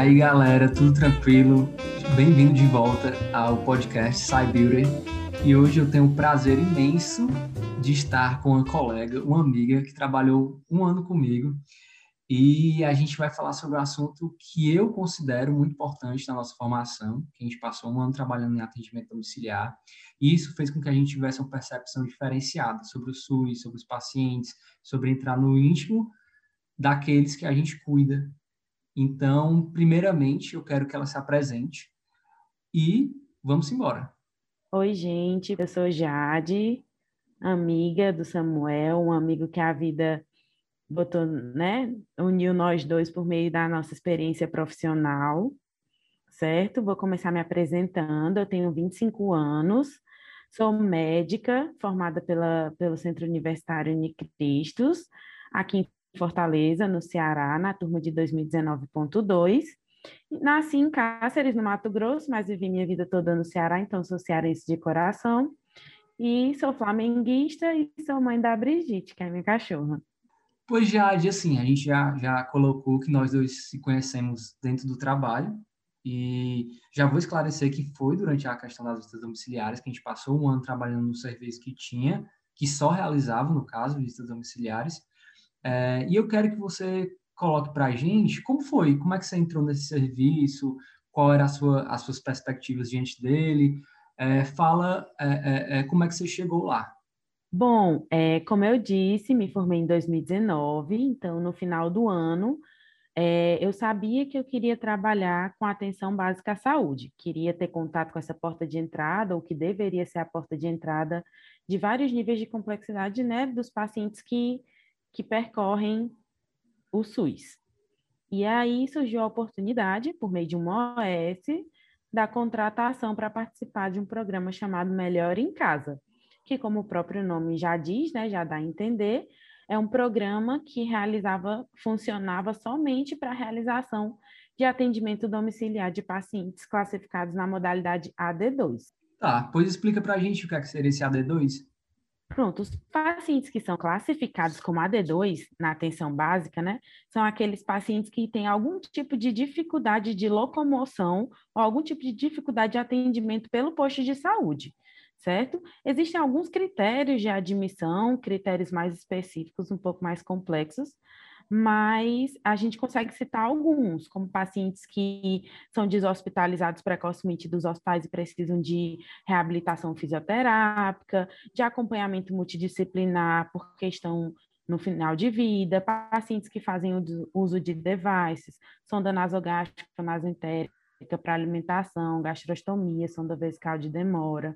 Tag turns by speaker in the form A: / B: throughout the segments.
A: aí, galera, tudo tranquilo? Bem-vindo de volta ao podcast Cybeauty. E hoje eu tenho o prazer imenso de estar com uma colega, uma amiga que trabalhou um ano comigo. E a gente vai falar sobre um assunto que eu considero muito importante na nossa formação, que a gente passou um ano trabalhando em atendimento domiciliar. E isso fez com que a gente tivesse uma percepção diferenciada sobre o SUS, sobre os pacientes, sobre entrar no íntimo daqueles que a gente cuida então, primeiramente, eu quero que ela se apresente e vamos embora.
B: Oi, gente, eu sou Jade, amiga do Samuel, um amigo que a vida botou, né, uniu nós dois por meio da nossa experiência profissional, certo? Vou começar me apresentando, eu tenho 25 anos, sou médica, formada pela, pelo Centro Universitário Unicristos, aqui em Fortaleza, no Ceará, na turma de 2019.2. Nasci em Cáceres, no Mato Grosso, mas vivi minha vida toda no Ceará, então sou cearense de coração. E sou flamenguista e sou mãe da Brigitte, que é minha cachorra.
A: Pois já, assim, a gente já, já colocou que nós dois se conhecemos dentro do trabalho. E já vou esclarecer que foi durante a questão das visitas domiciliares, que a gente passou um ano trabalhando no serviço que tinha, que só realizava, no caso, visitas domiciliares. É, e eu quero que você coloque para a gente como foi, como é que você entrou nesse serviço, qual era sua, as suas perspectivas diante dele, é, fala é, é, é como é que você chegou lá.
B: Bom, é, como eu disse, me formei em 2019, então no final do ano eu sabia que eu queria trabalhar com atenção básica à saúde, queria ter contato com essa porta de entrada, ou que deveria ser a porta de entrada de vários níveis de complexidade, né, dos pacientes que que percorrem o SUS. E aí surgiu a oportunidade, por meio de uma OS, da contratação para participar de um programa chamado Melhor em Casa, que, como o próprio nome já diz, né, já dá a entender, é um programa que realizava, funcionava somente para a realização de atendimento domiciliar de pacientes classificados na modalidade AD2.
A: Tá, pois explica para a gente o que, é que seria esse AD2.
B: Pronto, os pacientes que são classificados como AD2 na atenção básica, né, são aqueles pacientes que têm algum tipo de dificuldade de locomoção ou algum tipo de dificuldade de atendimento pelo posto de saúde, certo? Existem alguns critérios de admissão, critérios mais específicos, um pouco mais complexos, mas a gente consegue citar alguns, como pacientes que são deshospitalizados precocemente dos hospitais e precisam de reabilitação fisioterápica, de acompanhamento multidisciplinar por questão no final de vida, pacientes que fazem uso de devices, sonda nasogástrica, nasoentérica para alimentação, gastrostomia, sonda vesical de demora,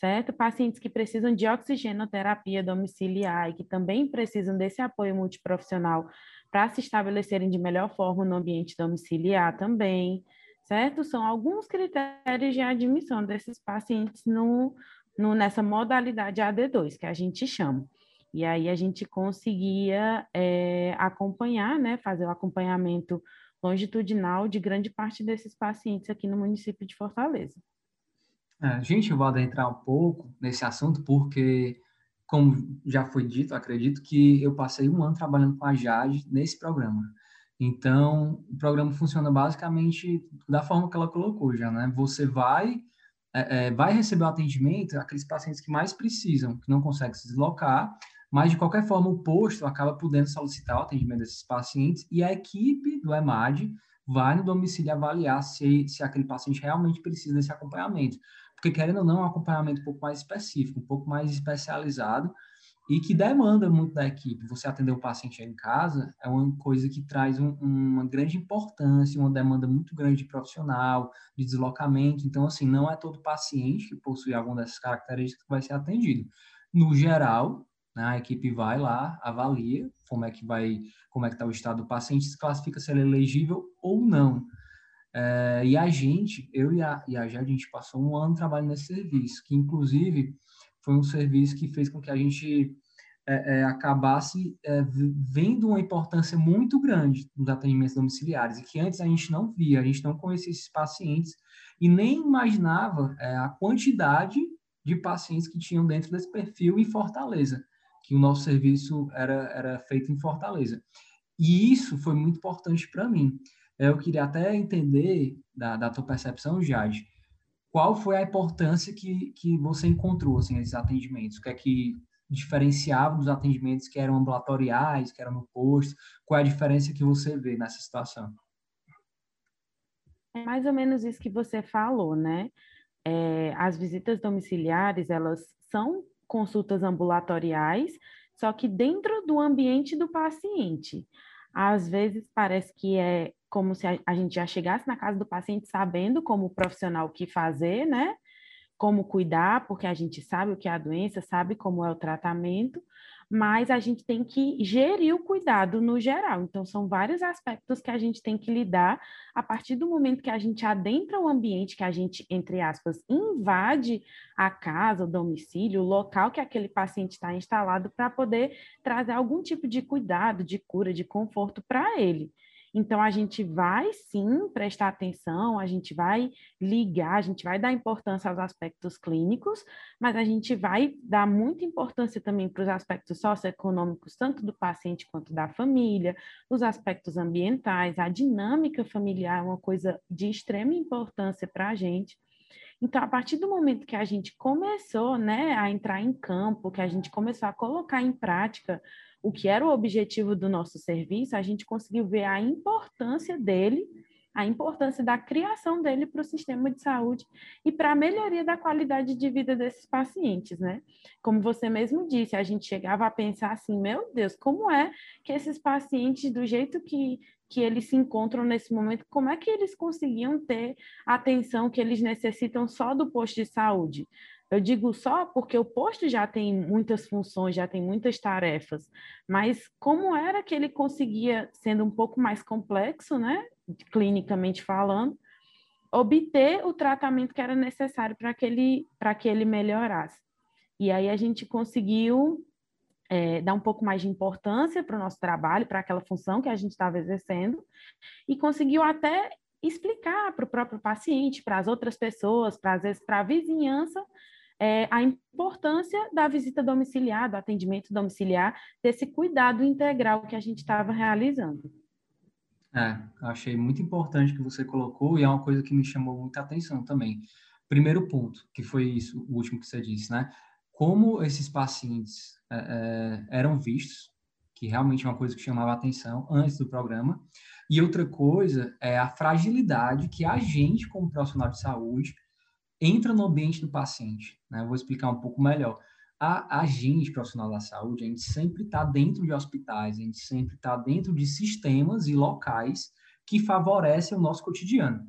B: certo? Pacientes que precisam de oxigenoterapia domiciliar e que também precisam desse apoio multiprofissional para se estabelecerem de melhor forma no ambiente domiciliar também, certo? São alguns critérios de admissão desses pacientes no, no, nessa modalidade AD2, que a gente chama. E aí a gente conseguia é, acompanhar, né, fazer o acompanhamento longitudinal de grande parte desses pacientes aqui no município de Fortaleza.
A: É, gente, eu vou adentrar um pouco nesse assunto porque, como já foi dito, acredito que eu passei um ano trabalhando com a Jade nesse programa. Então, o programa funciona basicamente da forma que ela colocou já, né? Você vai é, é, vai receber o atendimento aqueles pacientes que mais precisam, que não conseguem se deslocar, mas de qualquer forma o posto acaba podendo solicitar o atendimento desses pacientes e a equipe do EMAD vai no domicílio avaliar se, se aquele paciente realmente precisa desse acompanhamento porque querendo ou não, é um acompanhamento um pouco mais específico, um pouco mais especializado e que demanda muito da equipe. Você atender o paciente em casa é uma coisa que traz um, uma grande importância, uma demanda muito grande de profissional, de deslocamento. Então, assim, não é todo paciente que possui alguma dessas características que vai ser atendido. No geral, né, a equipe vai lá, avalia como é que vai, como é que está o estado do paciente, se classifica se ele é elegível ou não. É, e a gente, eu e a, e a Jade, a gente passou um ano trabalhando nesse serviço, que inclusive foi um serviço que fez com que a gente é, é, acabasse é, vendo uma importância muito grande nos atendimentos domiciliares, e que antes a gente não via, a gente não conhecia esses pacientes e nem imaginava é, a quantidade de pacientes que tinham dentro desse perfil em Fortaleza, que o nosso serviço era, era feito em Fortaleza. E isso foi muito importante para mim. Eu queria até entender, da, da tua percepção, Jade, qual foi a importância que, que você encontrou, assim, nesses atendimentos? O que é que diferenciava dos atendimentos que eram ambulatoriais, que eram no posto? Qual é a diferença que você vê nessa situação?
B: É mais ou menos isso que você falou, né? É, as visitas domiciliares, elas são consultas ambulatoriais, só que dentro do ambiente do paciente. Às vezes parece que é como se a, gente já chegasse na casa do paciente sabendo como profissional o que fazer, né? Como cuidar, porque a gente sabe o que é a doença, sabe como é o tratamento, mas a gente tem que gerir o cuidado no geral. Então, são vários aspectos que a gente tem que lidar a partir do momento que a gente adentra o ambiente, que a gente, entre aspas, invade a casa, o domicílio, o local que aquele paciente está instalado, para poder trazer algum tipo de cuidado, de cura, de conforto para ele. Então, a gente vai sim prestar atenção, a gente vai ligar, a gente vai dar importância aos aspectos clínicos, mas a gente vai dar muita importância também para os aspectos socioeconômicos, tanto do paciente quanto da família, os aspectos ambientais, a dinâmica familiar é uma coisa de extrema importância para a gente. Então, a partir do momento que a gente começou né, a entrar em campo, que a gente começou a colocar em prática o que era o objetivo do nosso serviço, a gente conseguiu ver a importância dele, a importância da criação dele para o sistema de saúde e para a melhoria da qualidade de vida desses pacientes, né? Como você mesmo disse, a gente chegava a pensar assim, meu Deus, como é que esses pacientes, do jeito que, que eles se encontram nesse momento, como é que eles conseguiam ter a atenção que eles necessitam só do posto de saúde? Eu digo só porque o posto já tem muitas funções, já tem muitas tarefas, mas como era que ele conseguia, sendo um pouco mais complexo, né, clinicamente falando, obter o tratamento que era necessário para que ele para que ele melhorasse. E aí a gente conseguiu é, dar um pouco mais de importância para o nosso trabalho, para aquela função que a gente estava exercendo, e conseguiu até explicar para o próprio paciente, para as outras pessoas, para às vezes para a vizinhança, é, a importância da visita domiciliar, do atendimento domiciliar, desse cuidado integral que a gente estava realizando.
A: É, achei muito importante que você colocou e é uma coisa que me chamou muita atenção também. Primeiro ponto, que foi isso, o último que você disse, né? Como esses pacientes é, é, eram vistos, que realmente é uma coisa que chamava atenção antes do programa. E outra coisa é a fragilidade que a gente, como profissional de saúde, entra no ambiente do paciente. Né? Eu vou explicar um pouco melhor. A, a gente, profissional da saúde, a gente sempre está dentro de hospitais, a gente sempre está dentro de sistemas e locais que favorecem o nosso cotidiano.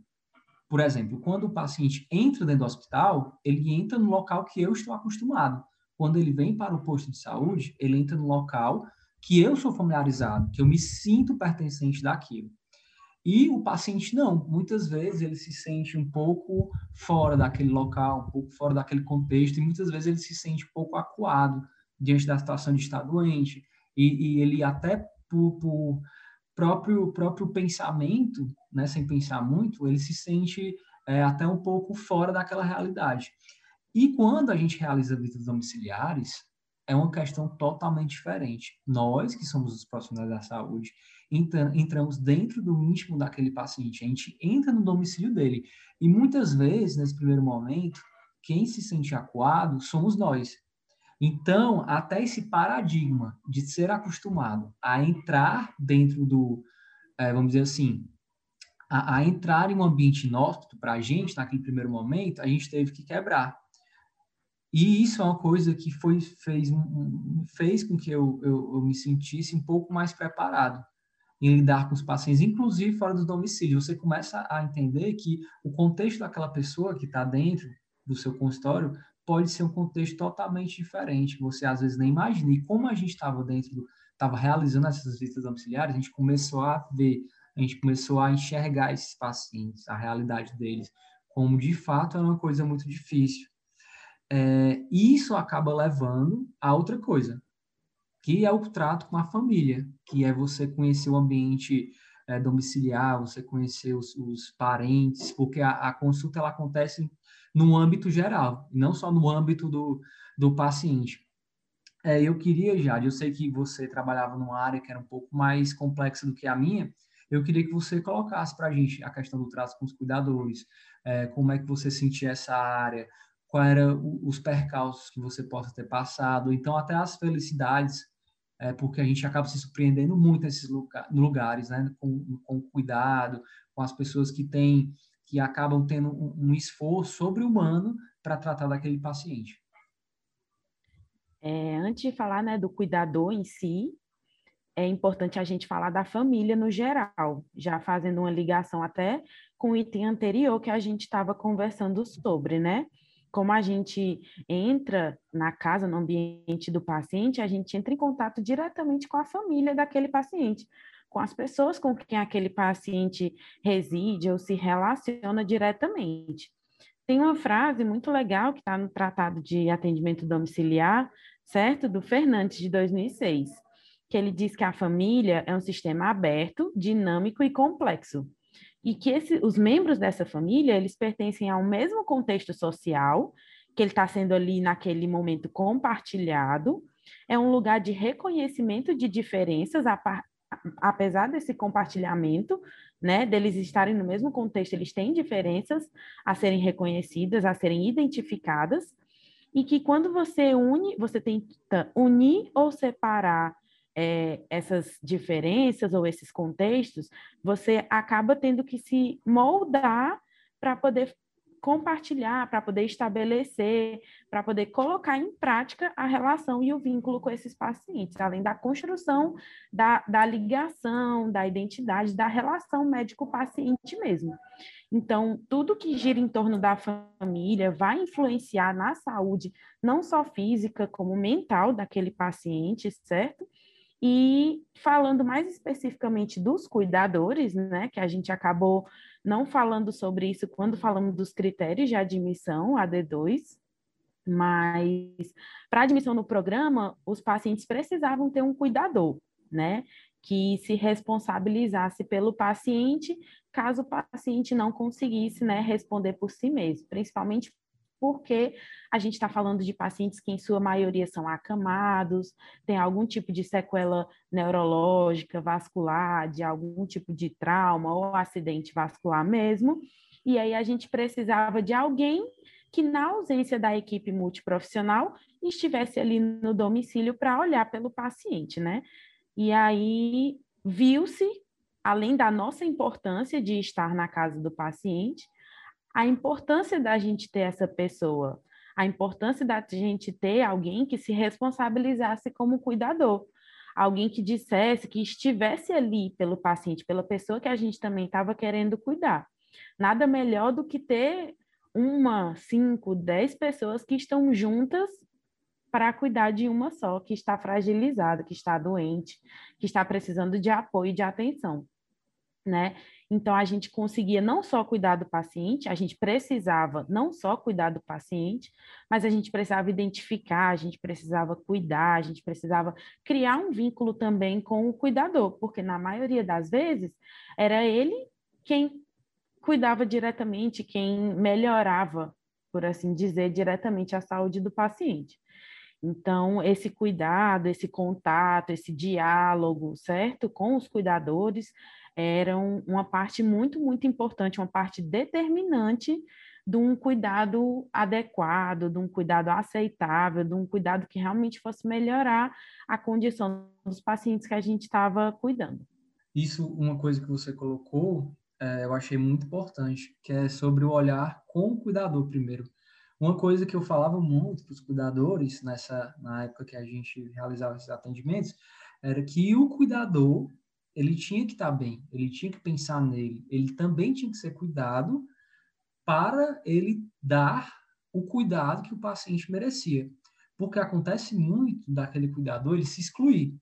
A: Por exemplo, quando o paciente entra dentro do hospital, ele entra no local que eu estou acostumado. Quando ele vem para o posto de saúde, ele entra no local que eu sou familiarizado, que eu me sinto pertencente daquilo. E o paciente não, muitas vezes ele se sente um pouco fora daquele local, um pouco fora daquele contexto, e muitas vezes ele se sente um pouco acuado diante da situação de estar doente, e, e ele até por, por, próprio, próprio pensamento, né, sem pensar muito, ele se sente é, até um pouco fora daquela realidade. E quando a gente realiza visitas domiciliares, é uma questão totalmente diferente. Nós, que somos os profissionais da saúde, entramos dentro do íntimo daquele paciente, a gente entra no domicílio dele. E muitas vezes, nesse primeiro momento, quem se sente acuado somos nós. Então, até esse paradigma de ser acostumado a entrar dentro do, é, vamos dizer assim, a, a, entrar em um ambiente inóspito para a gente, naquele primeiro momento, a gente teve que quebrar. E isso é uma coisa que foi, fez, fez com que eu, eu, eu me sentisse um pouco mais preparado em lidar com os pacientes, inclusive fora do domicílio. Você começa a entender que o contexto daquela pessoa que está dentro do seu consultório pode ser um contexto totalmente diferente. Você às vezes nem imagina. E como a gente estava dentro, estava realizando essas visitas domiciliares, a gente começou a ver, a gente começou a enxergar esses pacientes, a realidade deles, como de fato é uma coisa muito difícil. É, isso acaba levando a outra coisa, que é o trato com a família, que é você conhecer o ambiente é, domiciliar, você conhecer os, os parentes, porque a, a, consulta ela acontece no âmbito geral, não só no âmbito do, do paciente. É, eu queria, Jade, eu sei que você trabalhava numa área que era um pouco mais complexa do que a minha, Eu queria que você colocasse para a gente a questão do trato com os cuidadores, é, como é que você sentia essa área, quais eram os percalços que você possa ter passado, então até as felicidades, é, porque a gente acaba se surpreendendo muito nesses lugares, né, com, com cuidado, com as pessoas que têm, que acabam tendo um, um esforço sobre-humano para tratar daquele paciente.
B: É, antes de falar né, do cuidador em si, é importante a gente falar da família no geral, já fazendo uma ligação até com o item anterior que a gente estava conversando sobre, né? Como a gente entra na casa, no ambiente do paciente, a gente entra em contato diretamente com a família daquele paciente, com as pessoas com quem aquele paciente reside ou se relaciona diretamente. Tem uma frase muito legal que está no Tratado de Atendimento Domiciliar, certo? Do Fernandes, de 2006, que ele diz que a família é um sistema aberto, dinâmico e complexo. E que esse, os membros dessa família, eles pertencem ao mesmo contexto social, que ele está sendo ali naquele momento compartilhado, é um lugar de reconhecimento de diferenças, apesar desse compartilhamento, né, deles estarem no mesmo contexto, eles têm diferenças a serem reconhecidas, a serem identificadas, e que quando você une, você tenta unir ou separar é, essas diferenças ou esses contextos, você acaba tendo que se moldar para poder compartilhar, para poder estabelecer, para poder colocar em prática a relação e o vínculo com esses pacientes, além da construção da, da ligação, da identidade, da relação médico-paciente mesmo. Então, tudo que gira em torno da família vai influenciar na saúde, não só física, como mental daquele paciente, certo? E falando mais especificamente dos cuidadores, né, que a gente acabou não falando sobre isso quando falamos dos critérios de admissão, AD2, mas para admissão no programa, os pacientes precisavam ter um cuidador, né? que se responsabilizasse pelo paciente, caso o paciente não conseguisse né, responder por si mesmo, principalmente porque a gente está falando de pacientes que, em sua maioria, são acamados, tem algum tipo de sequela neurológica, vascular, de algum tipo de trauma ou acidente vascular mesmo, e aí a gente precisava de alguém que, na ausência da equipe multiprofissional, estivesse ali no domicílio para olhar pelo paciente, né? E aí viu-se, além da nossa importância de estar na casa do paciente, a importância da gente ter essa pessoa, a importância da gente ter alguém que se responsabilizasse como cuidador, alguém que dissesse, que estivesse ali pelo paciente, pela pessoa que a gente também estava querendo cuidar. Nada melhor do que ter uma, cinco, dez pessoas que estão juntas para cuidar de uma só que está fragilizada, que está doente, que está precisando de apoio e de atenção, né? Então a gente conseguia não só cuidar do paciente, a gente precisava não só cuidar do paciente, mas a gente precisava identificar, a gente precisava cuidar, a gente precisava criar um vínculo também com o cuidador, porque na maioria das vezes era ele quem cuidava diretamente, quem melhorava, por assim dizer, diretamente a saúde do paciente. Então, esse cuidado, esse contato, esse diálogo, certo? Com os cuidadores, eram uma parte muito, muito importante, uma parte determinante de um cuidado adequado, de um cuidado aceitável, de um cuidado que realmente fosse melhorar a condição dos pacientes que a gente estava cuidando.
A: Isso, uma coisa que você colocou, é, eu achei muito importante, que é sobre o olhar com o cuidador primeiro. Uma coisa que eu falava muito para os cuidadores nessa na época que a gente realizava esses atendimentos era que o cuidador ele tinha que estar bem, ele tinha que pensar nele, ele também tinha que ser cuidado para ele dar o cuidado que o paciente merecia. Porque acontece muito daquele cuidador ele se excluir.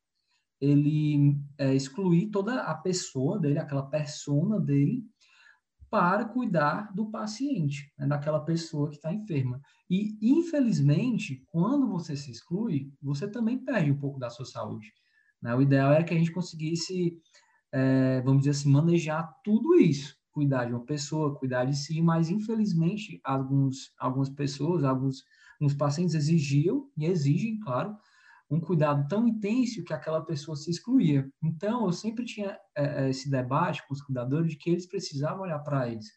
A: Ele é, excluir toda a pessoa dele, aquela persona dele, para cuidar do paciente, né, daquela pessoa que está enferma. E, infelizmente, quando você se exclui, você também perde um pouco da sua saúde. Né? O ideal era que a gente conseguisse, é, vamos dizer assim, manejar tudo isso, cuidar de uma pessoa, cuidar de si, mas, infelizmente, alguns, algumas pessoas, alguns, alguns pacientes exigiam, e exigem, claro, um cuidado tão intenso que aquela pessoa se excluía. Então, eu sempre tinha é, é esse debate com os cuidadores de que eles precisavam olhar para eles.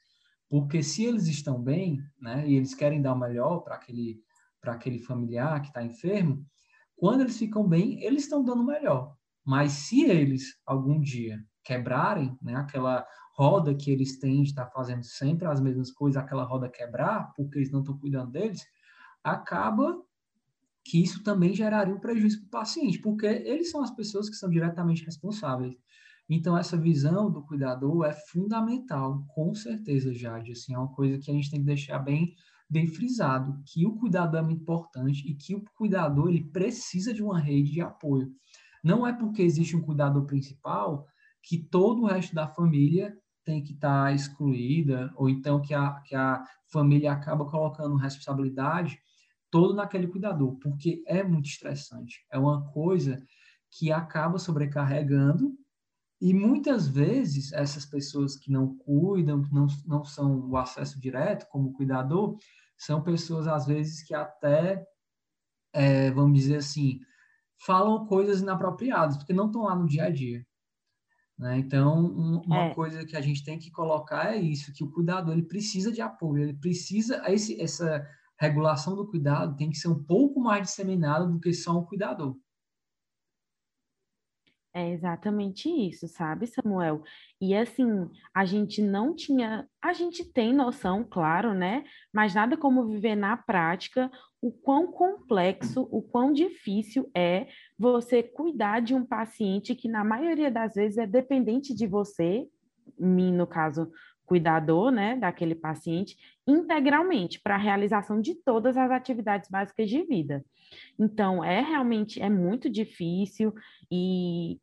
A: Porque se eles estão bem, né, e eles querem dar o melhor para aquele, aquele familiar que está enfermo, quando eles ficam bem, eles estão dando o melhor. Mas se eles, algum dia, quebrarem, né, aquela roda que eles têm de estar tá fazendo sempre as mesmas coisas, aquela roda quebrar, porque eles não estão cuidando deles, acaba que isso também geraria um prejuízo para o paciente, porque eles são as pessoas que são diretamente responsáveis. Então, essa visão do cuidador é fundamental, com certeza, Jade. Assim, é uma coisa que a gente tem que deixar bem, bem frisado, que o cuidador é muito importante e que o cuidador ele precisa de uma rede de apoio. Não é porque existe um cuidador principal que todo o resto da família tem que estar tá excluída, ou então que a, que a família acaba colocando responsabilidade todo naquele cuidador, porque é muito estressante. É uma coisa que acaba sobrecarregando e muitas vezes essas pessoas que não cuidam, que não, não são o acesso direto como cuidador, são pessoas às vezes que até, é, vamos dizer assim, falam coisas inapropriadas, porque não estão lá no dia a dia. Né? Então, um, uma é. coisa que a gente tem que colocar é isso, que o cuidador ele precisa de apoio, ele precisa, esse, essa regulação do cuidado tem que ser um pouco mais disseminada do que só um cuidador.
B: É exatamente isso, sabe, Samuel? E assim, a gente não tinha, a gente tem noção, claro, né? Mas nada como viver na prática o quão complexo, o quão difícil é você cuidar de um paciente que na maioria das vezes é dependente de você, mim no caso, cuidador, né, daquele paciente, integralmente para a realização de todas as atividades básicas de vida. Então, é realmente, é muito difícil e,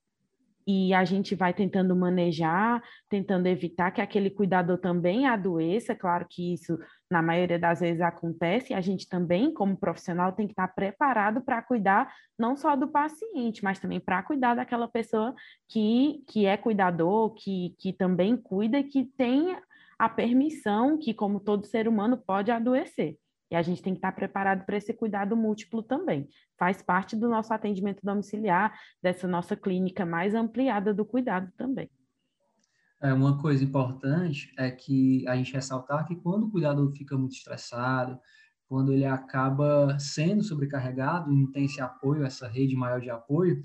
B: e a gente vai tentando manejar, tentando evitar que aquele cuidador também adoeça, claro que isso na maioria das vezes acontece, e a gente também, como profissional, tem que estar preparado para cuidar não só do paciente, mas também para cuidar daquela pessoa que, que é cuidador, que, que também cuida e que tem a permissão que, como todo ser humano, pode adoecer. E a gente tem que estar preparado para esse cuidado múltiplo também. Faz parte do nosso atendimento domiciliar, dessa nossa clínica mais ampliada do cuidado também.
A: É, uma coisa importante é que a gente ressaltar que quando o cuidador fica muito estressado, quando ele acaba sendo sobrecarregado não tem esse apoio, essa rede maior de apoio,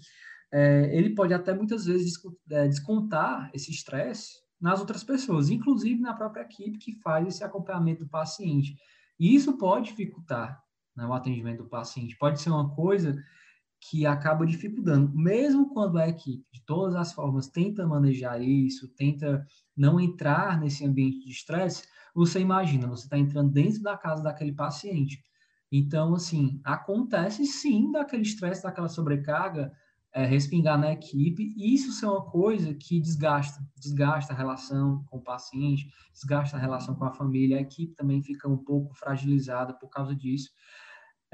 A: é, ele pode até muitas vezes é, descontar esse estresse nas outras pessoas, inclusive na própria equipe que faz esse acompanhamento do paciente. E isso pode dificultar né, o atendimento do paciente. Pode ser uma coisa que acaba dificultando, mesmo quando a equipe, de todas as formas, tenta manejar isso, tenta não entrar nesse ambiente de estresse, você imagina, você está entrando dentro da casa daquele paciente. Então, assim, acontece sim daquele estresse, daquela sobrecarga, é, respingar na equipe, e isso é uma coisa que desgasta, desgasta a relação com o paciente, desgasta a relação com a família, a equipe também fica um pouco fragilizada por causa disso.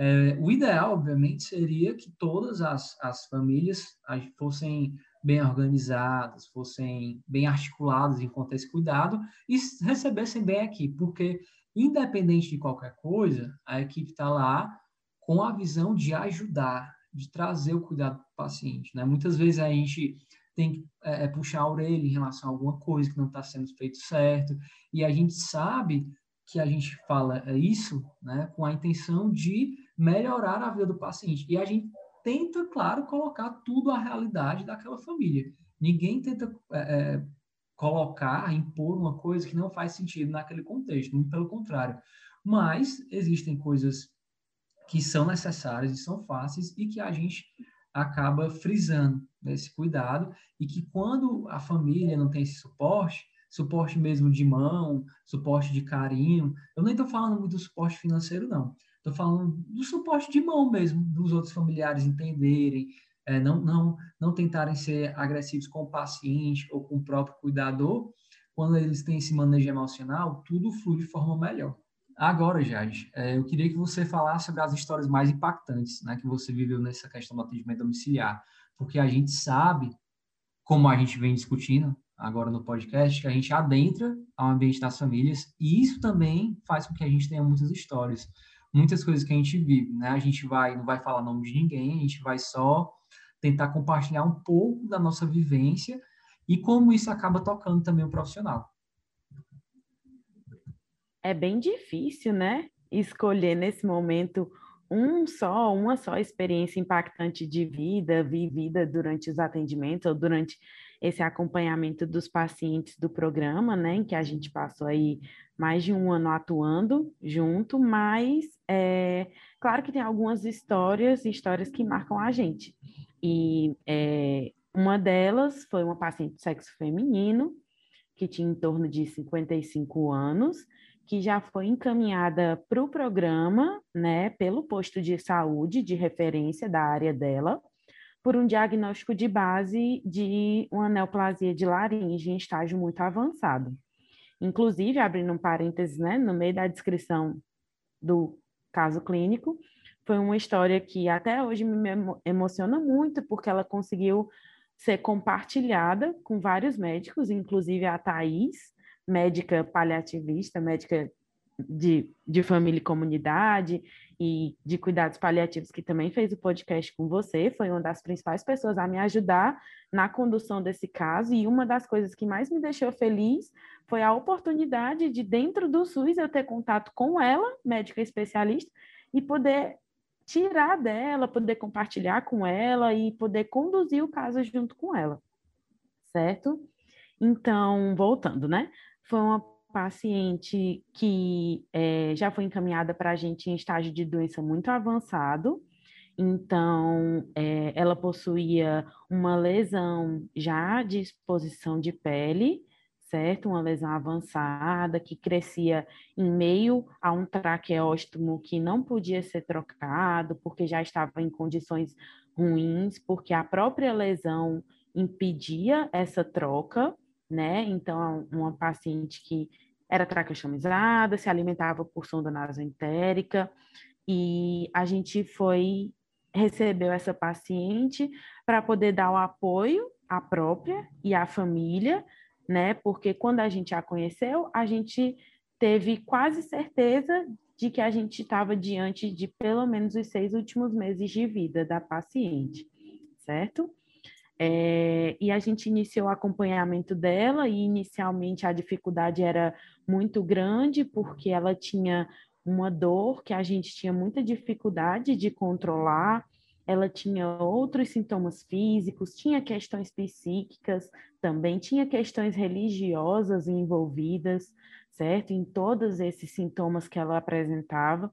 A: É, o ideal, obviamente, seria que todas as, as famílias fossem bem organizadas, fossem bem articuladas enquanto esse cuidado e recebessem bem a equipe, porque, independente de qualquer coisa, a equipe está lá com a visão de ajudar, de trazer o cuidado para o paciente. Né? Muitas vezes a gente tem que é, é, puxar a orelha em relação a alguma coisa que não está sendo feito certo, e a gente sabe que a gente fala isso né, com a intenção de melhorar a vida do paciente. E a gente tenta, claro, colocar tudo à realidade daquela família. Ninguém tenta é, é, colocar, impor uma coisa que não faz sentido naquele contexto, muito pelo contrário. Mas existem coisas que são necessárias e são fáceis e que a gente acaba frisando nesse cuidado e que quando a família não tem esse suporte, suporte mesmo de mão, suporte de carinho, eu nem estou falando muito do suporte financeiro, não. Estou falando do suporte de mão mesmo, dos outros familiares entenderem, é, não, não, não tentarem ser agressivos com o paciente ou com o próprio cuidador. Quando eles têm esse manejo emocional, tudo flui de forma melhor. Agora, Jade, é, eu queria que você falasse sobre as histórias mais impactantes né, que você viveu nessa questão do atendimento domiciliar, porque a gente sabe, como a gente vem discutindo agora no podcast, que a gente adentra ao ambiente das famílias e isso também faz com que a gente tenha muitas histórias. Muitas coisas que a gente vive, né? A gente vai, não vai falar nome de ninguém, a gente vai só tentar compartilhar um pouco da nossa vivência e como isso acaba tocando também o profissional.
B: É bem difícil, né? Escolher nesse momento um só, uma só experiência impactante de vida vivida durante os atendimentos ou durante esse acompanhamento dos pacientes do programa, né, em que a gente passou aí mais de um ano atuando junto, mas é, claro que tem algumas histórias, histórias que marcam a gente. E é, uma delas foi uma paciente de sexo feminino, que tinha em torno de 55 anos, que já foi encaminhada para o programa, né, pelo posto de saúde de referência da área dela, por um diagnóstico de base de uma neoplasia de laringe em estágio muito avançado. Inclusive, abrindo um parênteses, né, no meio da descrição do caso clínico, foi uma história que até hoje me emociona muito, porque ela conseguiu ser compartilhada com vários médicos, inclusive a Thais, médica paliativista, médica de, de família e comunidade e de cuidados paliativos, que também fez o podcast com você, foi uma das principais pessoas a me ajudar na condução desse caso. E uma das coisas que mais me deixou feliz foi a oportunidade de, dentro do SUS, eu ter contato com ela, médica especialista, e poder tirar dela, poder compartilhar com ela e poder conduzir o caso junto com ela, certo? Então, voltando, né? foi uma paciente que é, já foi encaminhada para a gente em estágio de doença muito avançado. Então, é, ela possuía uma lesão já de exposição de pele, certo? Uma lesão avançada que crescia em meio a um traqueóstomo que não podia ser trocado porque já estava em condições ruins, porque a própria lesão impedia essa troca né? Então, uma paciente que era traqueostomizada, se alimentava por sonda nasoentérica, e a gente foi, recebeu essa paciente para poder dar o apoio à própria e à família, né? Porque quando a gente a conheceu, a gente teve quase certeza de que a gente estava diante de pelo menos os seis últimos meses de vida da paciente, certo? É, e a gente iniciou o acompanhamento dela, e inicialmente a dificuldade era muito grande, porque ela tinha uma dor que a gente tinha muita dificuldade de controlar, ela tinha outros sintomas físicos, tinha questões psíquicas também, tinha questões religiosas envolvidas, certo? Em todos esses sintomas que ela apresentava.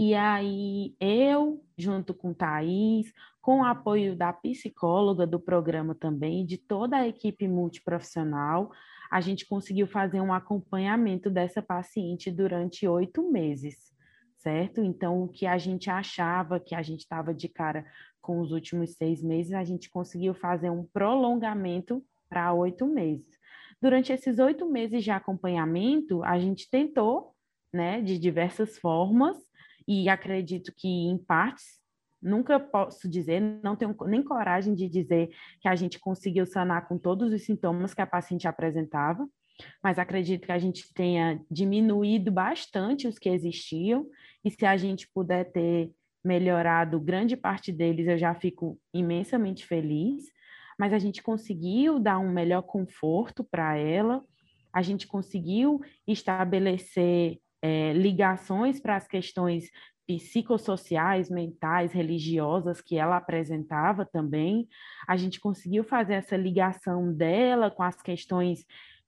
B: E aí eu, junto com Thaís, com o apoio da psicóloga do programa também, de toda a equipe multiprofissional, a gente conseguiu fazer um acompanhamento dessa paciente durante oito meses, certo? Então, o que a gente achava que a gente estava de cara com os últimos seis meses, a gente conseguiu fazer um prolongamento para oito meses. Durante esses oito meses de acompanhamento, a gente tentou, né, de diversas formas, e acredito que em partes, nunca posso dizer, não tenho nem coragem de dizer que a gente conseguiu sanar com todos os sintomas que a paciente apresentava, mas acredito que a gente tenha diminuído bastante os que existiam, e se a gente puder ter melhorado grande parte deles, eu já fico imensamente feliz. Mas a gente conseguiu dar um melhor conforto para ela, a gente conseguiu estabelecer é, ligações para as questões psicossociais, mentais, religiosas que ela apresentava também. A gente conseguiu fazer essa ligação dela com as questões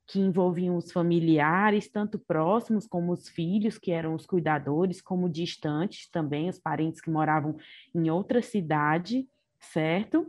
B: que envolviam os familiares, tanto próximos como os filhos, que eram os cuidadores, como distantes também, os parentes que moravam em outra cidade, certo?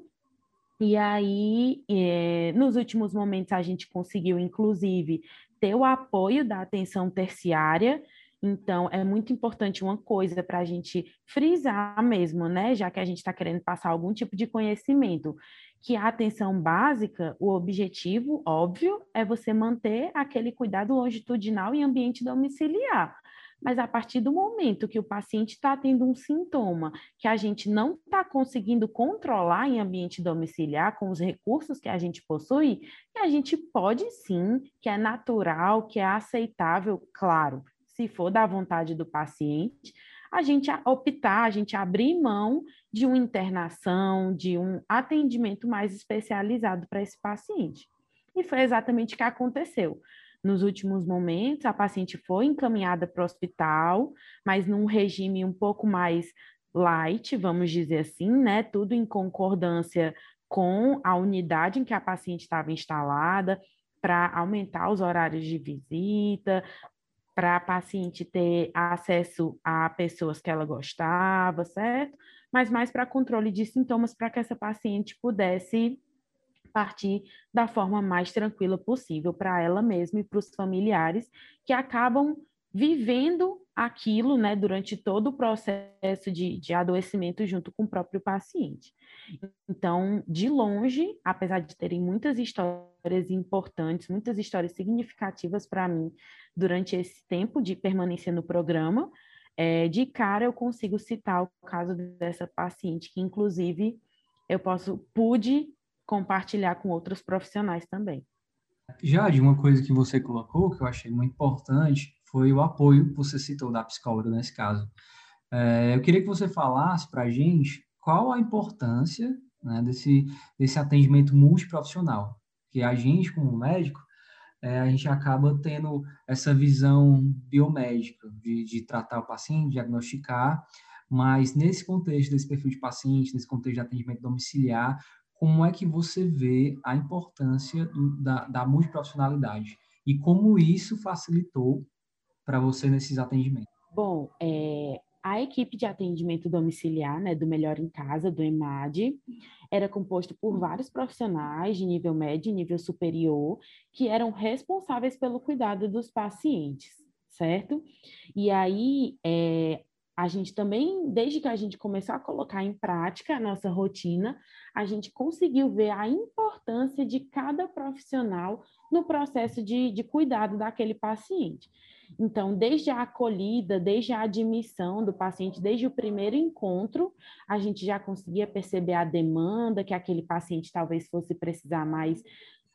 B: E aí, é, nos últimos momentos, a gente conseguiu, inclusive, ter o apoio da atenção terciária. Então, é muito importante uma coisa para a gente frisar mesmo, né? Já que a gente está querendo passar algum tipo de conhecimento, que a atenção básica, o objetivo, óbvio, é você manter aquele cuidado longitudinal em ambiente domiciliar. Mas a partir do momento que o paciente está tendo um sintoma que a gente não está conseguindo controlar em ambiente domiciliar com os recursos que a gente possui, a gente pode sim, que é natural, que é aceitável, claro, se for da vontade do paciente, a gente optar, a gente abrir mão de uma internação, de um atendimento mais especializado para esse paciente. E foi exatamente o que aconteceu. Nos últimos momentos, a paciente foi encaminhada para o hospital, mas num regime um pouco mais light, vamos dizer assim, né? Tudo em concordância com a unidade em que a paciente estava instalada, para aumentar os horários de visita, para a paciente ter acesso a pessoas que ela gostava, certo? Mas mais para controle de sintomas, para que essa paciente pudesse partir da forma mais tranquila possível para ela mesma e para os familiares que acabam vivendo aquilo né, durante todo o processo de, de adoecimento junto com o próprio paciente. Então, de longe, apesar de terem muitas histórias importantes, muitas histórias significativas para mim durante esse tempo de permanência no programa, é, de cara eu consigo citar o caso dessa paciente, que inclusive eu posso pude compartilhar com outros profissionais também.
A: Já de uma coisa que você colocou, que eu achei muito importante, foi o apoio que você citou da psicóloga nesse caso. É, eu queria que você falasse para a gente qual a importância né, desse, desse atendimento multiprofissional, que a gente, como médico, é, a gente acaba tendo essa visão biomédica de, de tratar o paciente, diagnosticar, mas nesse contexto desse perfil de paciente, nesse contexto de atendimento domiciliar, como é que você vê a importância do, da, da multiprofissionalidade e como isso facilitou para você nesses atendimentos?
B: Bom, é, a equipe de atendimento domiciliar, né, do Melhor em Casa, do EMAD, era composto por vários profissionais de nível médio e nível superior que eram responsáveis pelo cuidado dos pacientes, certo? E aí, é, a gente também, desde que a gente começou a colocar em prática a nossa rotina, a gente conseguiu ver a importância de cada profissional no processo de, de cuidado daquele paciente. Então, desde a acolhida, desde a admissão do paciente, desde o primeiro encontro, a gente já conseguia perceber a demanda que aquele paciente talvez fosse precisar mais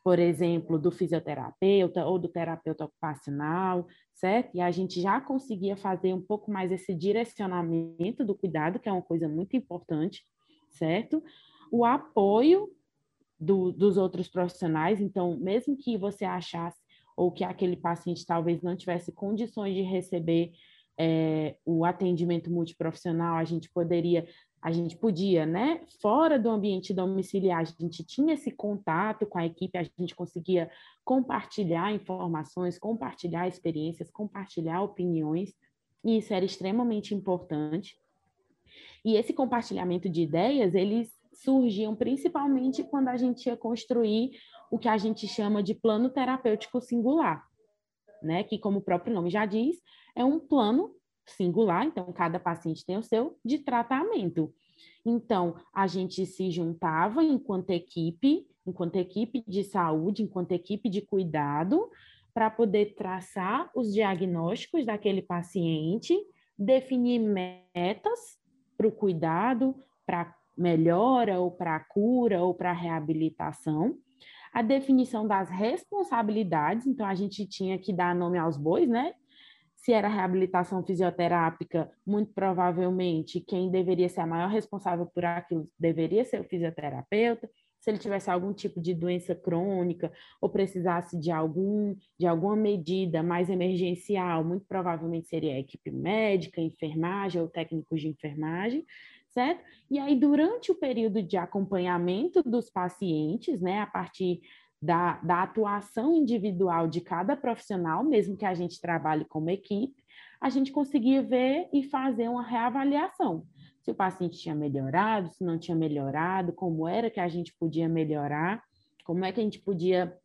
B: por exemplo, do fisioterapeuta ou do terapeuta ocupacional, certo? E a gente já conseguia fazer um pouco mais esse direcionamento do cuidado, que é uma coisa muito importante, certo? O apoio do, dos outros profissionais, então, mesmo que você achasse ou que aquele paciente talvez não tivesse condições de receber é, o atendimento multiprofissional, a gente poderia a gente podia, né, fora do ambiente domiciliar, a gente tinha esse contato com a equipe, a gente conseguia compartilhar informações, compartilhar experiências, compartilhar opiniões, e isso era extremamente importante. E esse compartilhamento de ideias, eles surgiam principalmente quando a gente ia construir o que a gente chama de plano terapêutico singular, né, que como o próprio nome já diz, é um plano singular, então cada paciente tem o seu, de tratamento. Então, a gente se juntava enquanto equipe, enquanto equipe de saúde, enquanto equipe de cuidado, para poder traçar os diagnósticos daquele paciente, definir metas para o cuidado, para melhora ou para cura ou para reabilitação, a definição das responsabilidades, então a gente tinha que dar nome aos bois, né? Se era reabilitação fisioterápica, muito provavelmente quem deveria ser a maior responsável por aquilo deveria ser o fisioterapeuta. Se ele tivesse algum tipo de doença crônica ou precisasse de algum de alguma medida mais emergencial, muito provavelmente seria a equipe médica, enfermagem ou técnicos de enfermagem, certo? E aí durante o período de acompanhamento dos pacientes, né, a partir da, da atuação individual de cada profissional, mesmo que a gente trabalhe como equipe, a gente conseguia ver e fazer uma reavaliação. Se o paciente tinha melhorado, se não tinha melhorado, como era que a gente podia melhorar, como é que a gente podia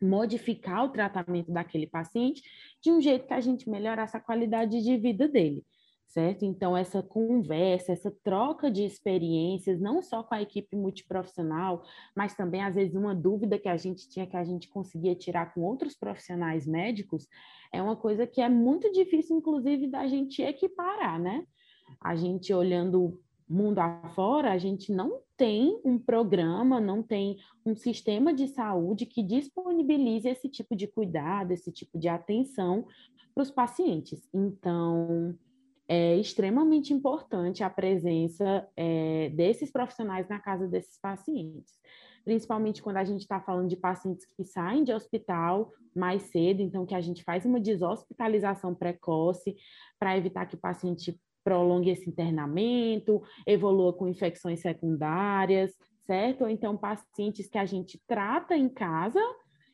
B: modificar o tratamento daquele paciente de um jeito que a gente melhorasse a qualidade de vida dele certo? Então, essa conversa, essa troca de experiências, não só com a equipe multiprofissional, mas também, às vezes, uma dúvida que a gente tinha que a gente conseguia tirar com outros profissionais médicos, é uma coisa que é muito difícil, inclusive, da gente equiparar, né? A gente olhando mundo afora, a gente não tem um programa, não tem um sistema de saúde que disponibilize esse tipo de cuidado, esse tipo de atenção para os pacientes. Então, é extremamente importante a presença é, desses profissionais na casa desses pacientes, principalmente quando a gente está falando de pacientes que saem de hospital mais cedo, então que a gente faz uma deshospitalização precoce para evitar que o paciente prolongue esse internamento, evolua com infecções secundárias, certo? Ou então pacientes que a gente trata em casa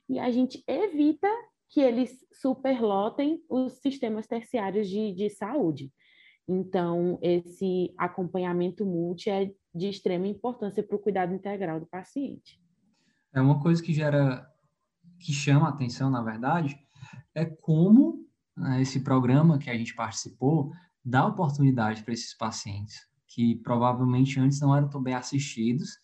B: e a gente evita que eles superlotem os sistemas terciários de, de saúde. Então, esse acompanhamento multi é de extrema importância para o cuidado integral do paciente.
A: É uma coisa que gera, que chama a atenção, na verdade, é como né, esse programa que a gente participou dá oportunidade para esses pacientes que provavelmente antes não eram tão bem assistidos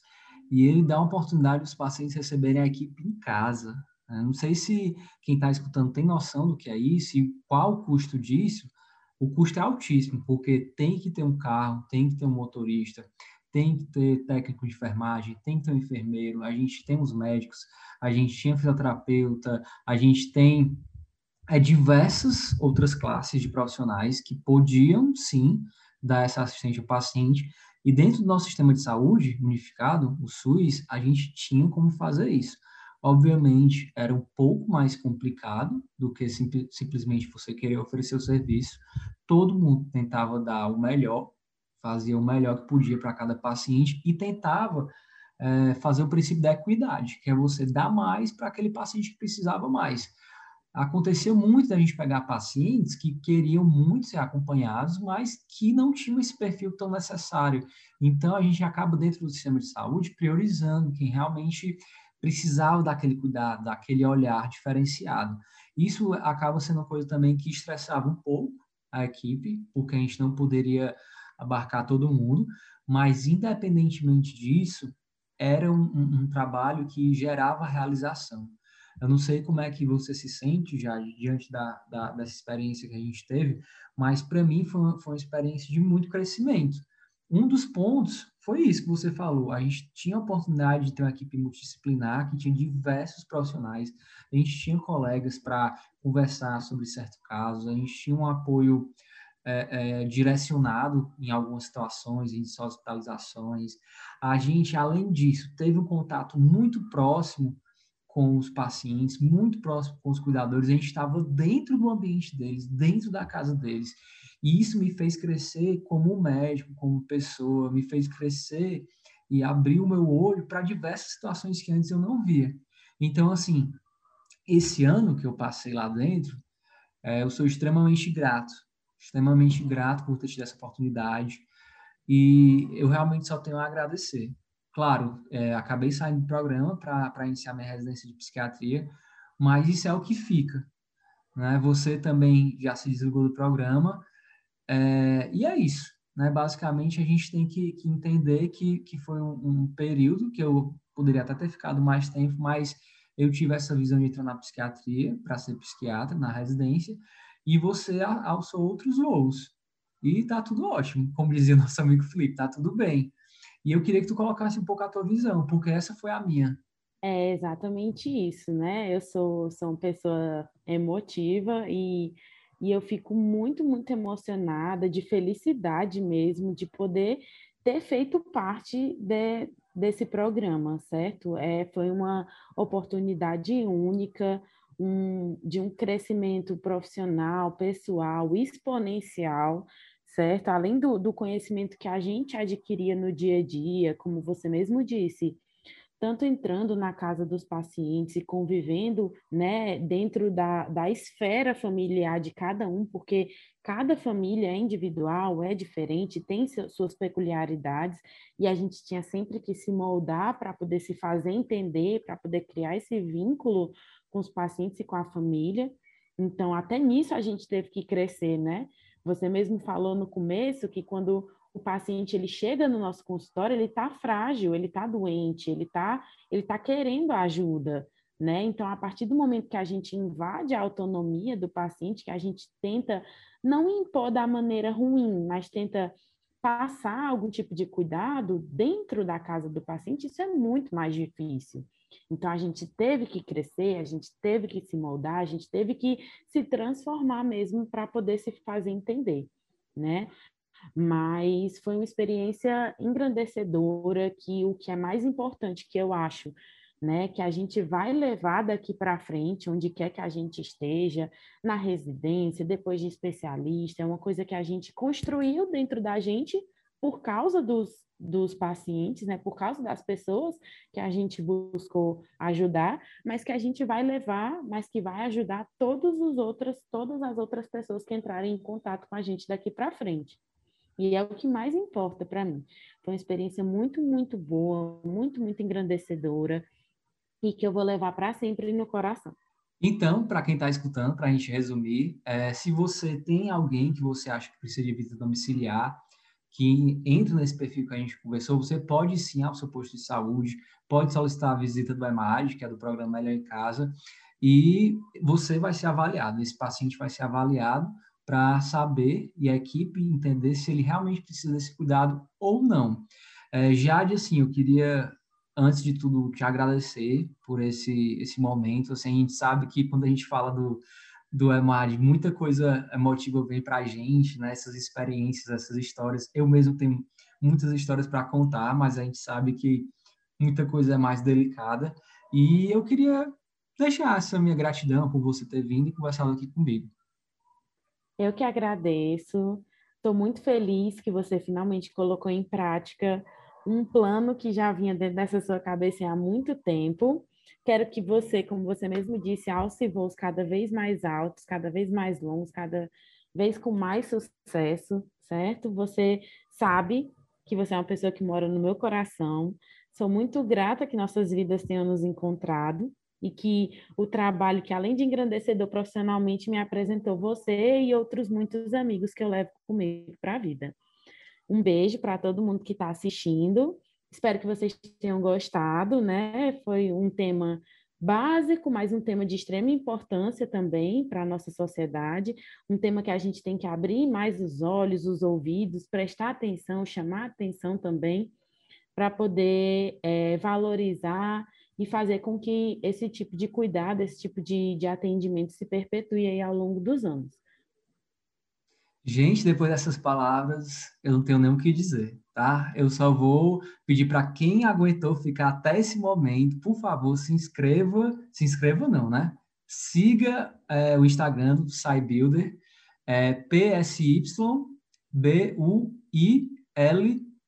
A: e ele dá oportunidade para os pacientes receberem a equipe em casa. Né? Não sei se quem está escutando tem noção do que é isso e qual o custo disso. O custo é altíssimo, porque tem que ter um carro, tem que ter um motorista, tem que ter técnico de enfermagem, tem que ter um enfermeiro, a gente tem os médicos, a gente tinha fisioterapeuta, a gente tem é, diversas outras classes de profissionais que podiam, sim, dar essa assistência ao paciente. E dentro do nosso sistema de saúde unificado, o SUS, a gente tinha como fazer isso. Obviamente, era um pouco mais complicado do que sim, simplesmente você querer oferecer o serviço. Todo mundo tentava dar o melhor, fazia o melhor que podia para cada paciente e tentava é, fazer o princípio da equidade, que é você dar mais para aquele paciente que precisava mais aconteceu muito da gente pegar pacientes que queriam muito ser acompanhados, mas que não tinham esse perfil tão necessário. Então, a gente acaba, dentro do sistema de saúde, priorizando quem realmente precisava daquele cuidado, daquele olhar diferenciado. Isso acaba sendo uma coisa também que estressava um pouco a equipe, porque a gente não poderia abarcar todo mundo, mas independentemente disso, era um, um, um trabalho que gerava realização. Eu não sei como é que você se sente já diante da, da dessa experiência que a gente teve, mas para mim foi foi uma experiência de muito crescimento. Um dos pontos foi isso que você falou. A gente tinha a oportunidade de ter uma equipe multidisciplinar que tinha diversos profissionais. A gente tinha colegas para conversar sobre certos casos. A gente tinha um apoio é, é, direcionado em algumas situações, em hospitalizações. A gente, além disso, teve um contato muito próximo com os pacientes, muito próximo com os cuidadores, a gente estava dentro do ambiente deles, dentro da casa deles. E isso me fez crescer como médico, como pessoa, me fez crescer e abrir o meu olho para diversas situações que antes eu não via. Então, assim, esse ano que eu passei lá dentro, é, eu sou extremamente grato, extremamente grato por ter tido essa oportunidade. E eu realmente só tenho a agradecer. Claro, é, acabei saindo do programa para iniciar minha residência de psiquiatria, mas isso é o que fica. Né? Você também já se desligou do programa, é, e é isso. Né? Basicamente, a gente tem que, que entender que, que foi um, um, período que eu poderia até ter ficado mais tempo, mas eu tive essa visão de entrar na psiquiatria para ser psiquiatra na residência, e você alçou outros voos. E tá tudo ótimo, como dizia nosso amigo Felipe, tá tudo bem. E eu queria que tu colocasse um pouco a tua visão, porque essa foi a minha.
B: É exatamente isso, né? Eu sou, sou uma pessoa emotiva e, e eu fico muito, muito emocionada, de felicidade mesmo, de poder ter feito parte de, desse programa, certo? É, foi uma oportunidade única, um, de um crescimento profissional, pessoal, exponencial, certo? Além do, do conhecimento que a gente adquiria no dia a dia, como você mesmo disse, tanto entrando na casa dos pacientes e convivendo né, dentro da, da esfera familiar de cada um, porque cada família é individual, é diferente, tem suas peculiaridades, e a gente tinha sempre que se moldar para poder se fazer entender, para poder criar esse vínculo com os pacientes e com a família. Então, até nisso a gente teve que crescer, né? Você mesmo falou no começo que quando o paciente ele chega no nosso consultório, ele está frágil, ele está doente, ele está ele tá querendo ajuda, né? Então, a partir do momento que a gente invade a autonomia do paciente, que a gente tenta não impor da maneira ruim, mas tenta passar algum tipo de cuidado dentro da casa do paciente, isso é muito mais difícil. Então, a gente teve que crescer, a gente teve que se moldar, a gente teve que se transformar mesmo para poder se fazer entender, né? Mas foi uma experiência engrandecedora que o que é mais importante que eu acho né, que a gente vai levar daqui para frente, onde quer que a gente esteja, na residência, depois de especialista, é uma coisa que a gente construiu dentro da gente por causa dos, dos pacientes, né, por causa das pessoas que a gente buscou ajudar, mas que a gente vai levar, mas que vai ajudar todos os outros, todas as outras pessoas que entrarem em contato com a gente daqui para frente. E é o que mais importa para mim. Foi uma experiência muito, muito boa, muito, muito engrandecedora e que eu vou levar para sempre no coração.
A: Então, para quem está escutando, para a gente resumir, é, se você tem alguém que você acha que precisa de visita domiciliar, que entra nesse perfil que a gente conversou, você pode sim ao seu posto de saúde, pode solicitar a visita do EMAD, que é do programa Melhor em Casa, e você vai ser avaliado, esse paciente vai ser avaliado para saber e a equipe entender se ele realmente precisa desse cuidado ou não. É, Jade, assim, eu queria antes de tudo, te agradecer por esse, esse momento. Assim, a gente sabe que quando a gente fala do, do EMAD, muita coisa emotiva vem para a gente, né? essas experiências, essas histórias. Eu mesmo tenho muitas histórias para contar, mas a gente sabe que muita coisa é mais delicada. E eu queria deixar essa minha gratidão por você ter vindo e conversado aqui comigo.
B: Eu que agradeço. Estou muito feliz que você finalmente colocou em prática um plano que já vinha dentro dessa sua cabeça há muito tempo. Quero que você, como você mesmo disse, alce voos cada vez mais altos, cada vez mais longos, cada vez com mais sucesso, certo? Você sabe que você é uma pessoa que mora no meu coração. Sou muito grata que nossas vidas tenham nos encontrado e que o trabalho que, além de engrandecedor profissionalmente, me apresentou você e outros muitos amigos que eu levo comigo para a vida. Um beijo para todo mundo que está assistindo. Espero que vocês tenham gostado, né? Foi um tema básico, mas um tema de extrema importância também para a nossa sociedade, um tema que a gente tem que abrir mais os olhos, os ouvidos, prestar atenção, chamar atenção também, para poder é, valorizar e fazer com que esse tipo de cuidado, esse tipo de, de atendimento se perpetue aí ao longo dos anos.
A: Gente, depois dessas palavras, eu não tenho nem o que dizer, tá? Eu só vou pedir para quem aguentou ficar até esse momento, por favor, se inscreva. Se inscreva não, né? Siga é, o Instagram do SciBuilder, é P-S-Y-B-U-I-L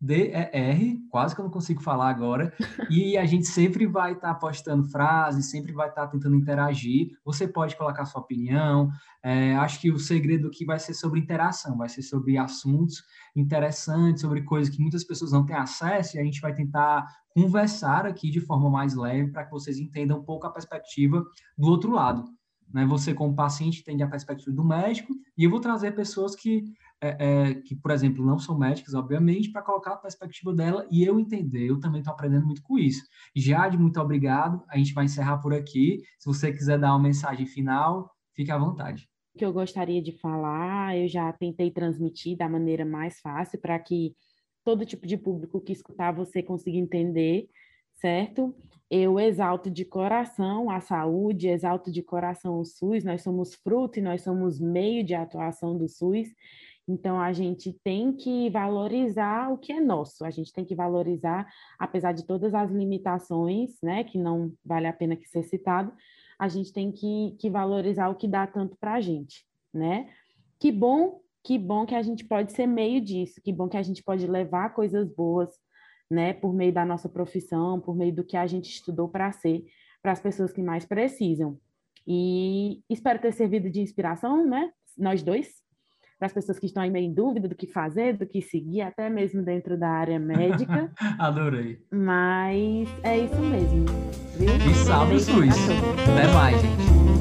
A: D-E-R, quase que eu não consigo falar agora, e a gente sempre vai estar tá postando frases, sempre vai estar tá tentando interagir. Você pode colocar sua opinião. É, acho que o segredo aqui vai ser sobre interação, vai ser sobre assuntos interessantes, sobre coisas que muitas pessoas não têm acesso, e a gente vai tentar conversar aqui de forma mais leve para que vocês entendam um pouco a perspectiva do outro lado. Né? Você, como paciente, entende a perspectiva do médico, e eu vou trazer pessoas que é, é, que, por exemplo, não são médicas, obviamente, para colocar a perspectiva dela e eu entender. Eu também estou aprendendo muito com isso. Jade, muito obrigado. A gente vai encerrar por aqui. Se você quiser dar uma mensagem final, fique à vontade.
B: O que eu gostaria de falar, eu já tentei transmitir da maneira mais fácil para que todo tipo de público que escutar você consiga entender, certo? Eu exalto de coração a saúde, exalto de coração o SUS, nós somos fruto e nós somos meio de atuação do SUS. Então, a gente tem que valorizar o que é nosso, a gente tem que valorizar, apesar de todas as limitações, né, que não vale a pena que ser citado, a gente tem que, que valorizar o que dá tanto para a gente, né? Que bom, que bom que a gente pode ser meio disso, que bom que a gente pode levar coisas boas, né, por meio da nossa profissão, por meio do que a gente estudou para ser, para as pessoas que mais precisam. E espero ter servido de inspiração, né? Nós dois, para as pessoas que estão aí meio em dúvida do que fazer, do que seguir, até mesmo dentro da área médica.
A: Adorei.
B: Mas é isso mesmo. Viu?
A: E salve o SUS. Até mais, gente.